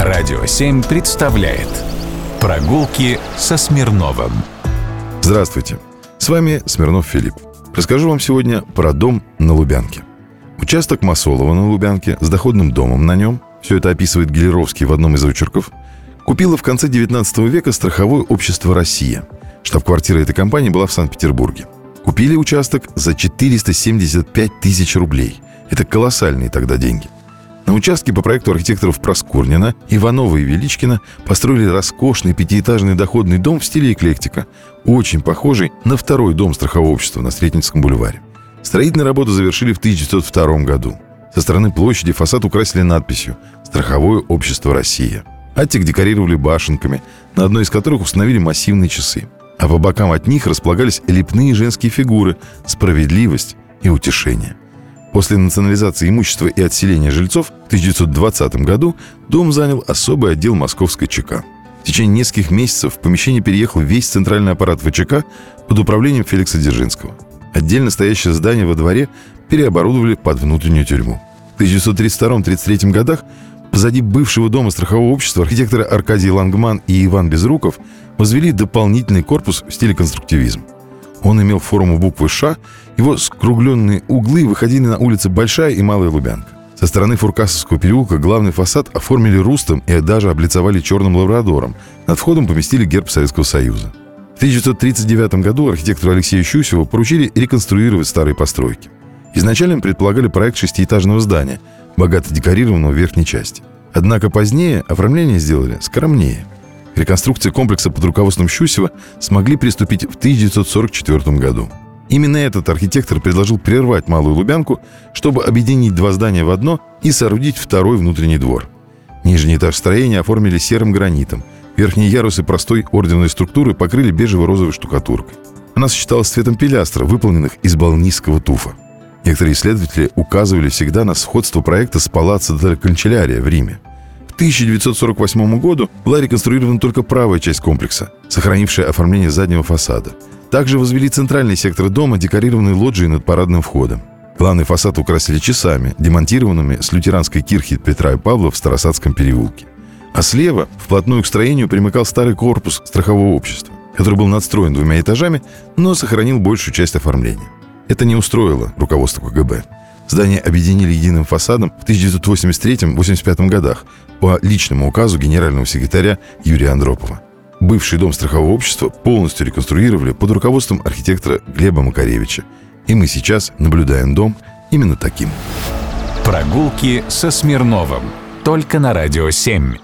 Радио 7 представляет Прогулки со Смирновым Здравствуйте, с вами Смирнов Филипп. Расскажу вам сегодня про дом на Лубянке. Участок Масолова на Лубянке с доходным домом на нем, все это описывает Гелеровский в одном из очерков, купила в конце 19 века страховое общество «Россия». Штаб-квартира этой компании была в Санкт-Петербурге. Купили участок за 475 тысяч рублей. Это колоссальные тогда деньги. На участке по проекту архитекторов Проскурнина, Иванова и Величкина построили роскошный пятиэтажный доходный дом в стиле эклектика, очень похожий на второй дом страхового общества на Сретенском бульваре. Строительные работы завершили в 1902 году. Со стороны площади фасад украсили надписью «Страховое общество Россия». Аттик декорировали башенками, на одной из которых установили массивные часы. А по бокам от них располагались лепные женские фигуры «Справедливость» и «Утешение». После национализации имущества и отселения жильцов в 1920 году дом занял особый отдел московской ЧК. В течение нескольких месяцев в помещение переехал весь центральный аппарат ВЧК под управлением Феликса Дзержинского. Отдельно стоящее здание во дворе переоборудовали под внутреннюю тюрьму. В 1932-1933 годах позади бывшего дома страхового общества архитекторы Аркадий Лангман и Иван Безруков возвели дополнительный корпус в стиле конструктивизм. Он имел форму буквы «Ш», его скругленные углы выходили на улицы Большая и Малая Лубянка. Со стороны Фуркасовского переулка главный фасад оформили рустом и даже облицовали черным лабрадором. Над входом поместили герб Советского Союза. В 1939 году архитектору Алексею Щусеву поручили реконструировать старые постройки. Изначально предполагали проект шестиэтажного здания, богато декорированного в верхней части. Однако позднее оформление сделали скромнее – реконструкции комплекса под руководством Щусева смогли приступить в 1944 году. Именно этот архитектор предложил прервать Малую Лубянку, чтобы объединить два здания в одно и соорудить второй внутренний двор. Нижний этаж строения оформили серым гранитом. Верхние ярусы простой орденной структуры покрыли бежево-розовой штукатуркой. Она сочеталась с цветом пилястра, выполненных из балнийского туфа. Некоторые исследователи указывали всегда на сходство проекта с палаццо дель Канчелярия в Риме – 1948 году была реконструирована только правая часть комплекса, сохранившая оформление заднего фасада. Также возвели центральный сектор дома, декорированный лоджией над парадным входом. Главный фасад украсили часами, демонтированными с лютеранской кирхи Петра и Павла в Старосадском переулке. А слева, вплотную к строению, примыкал старый корпус страхового общества, который был надстроен двумя этажами, но сохранил большую часть оформления. Это не устроило руководство КГБ. Здание объединили единым фасадом в 1983-85 годах по личному указу генерального секретаря Юрия Андропова. Бывший дом страхового общества полностью реконструировали под руководством архитектора Глеба Макаревича. И мы сейчас наблюдаем дом именно таким. Прогулки со Смирновым. Только на «Радио 7».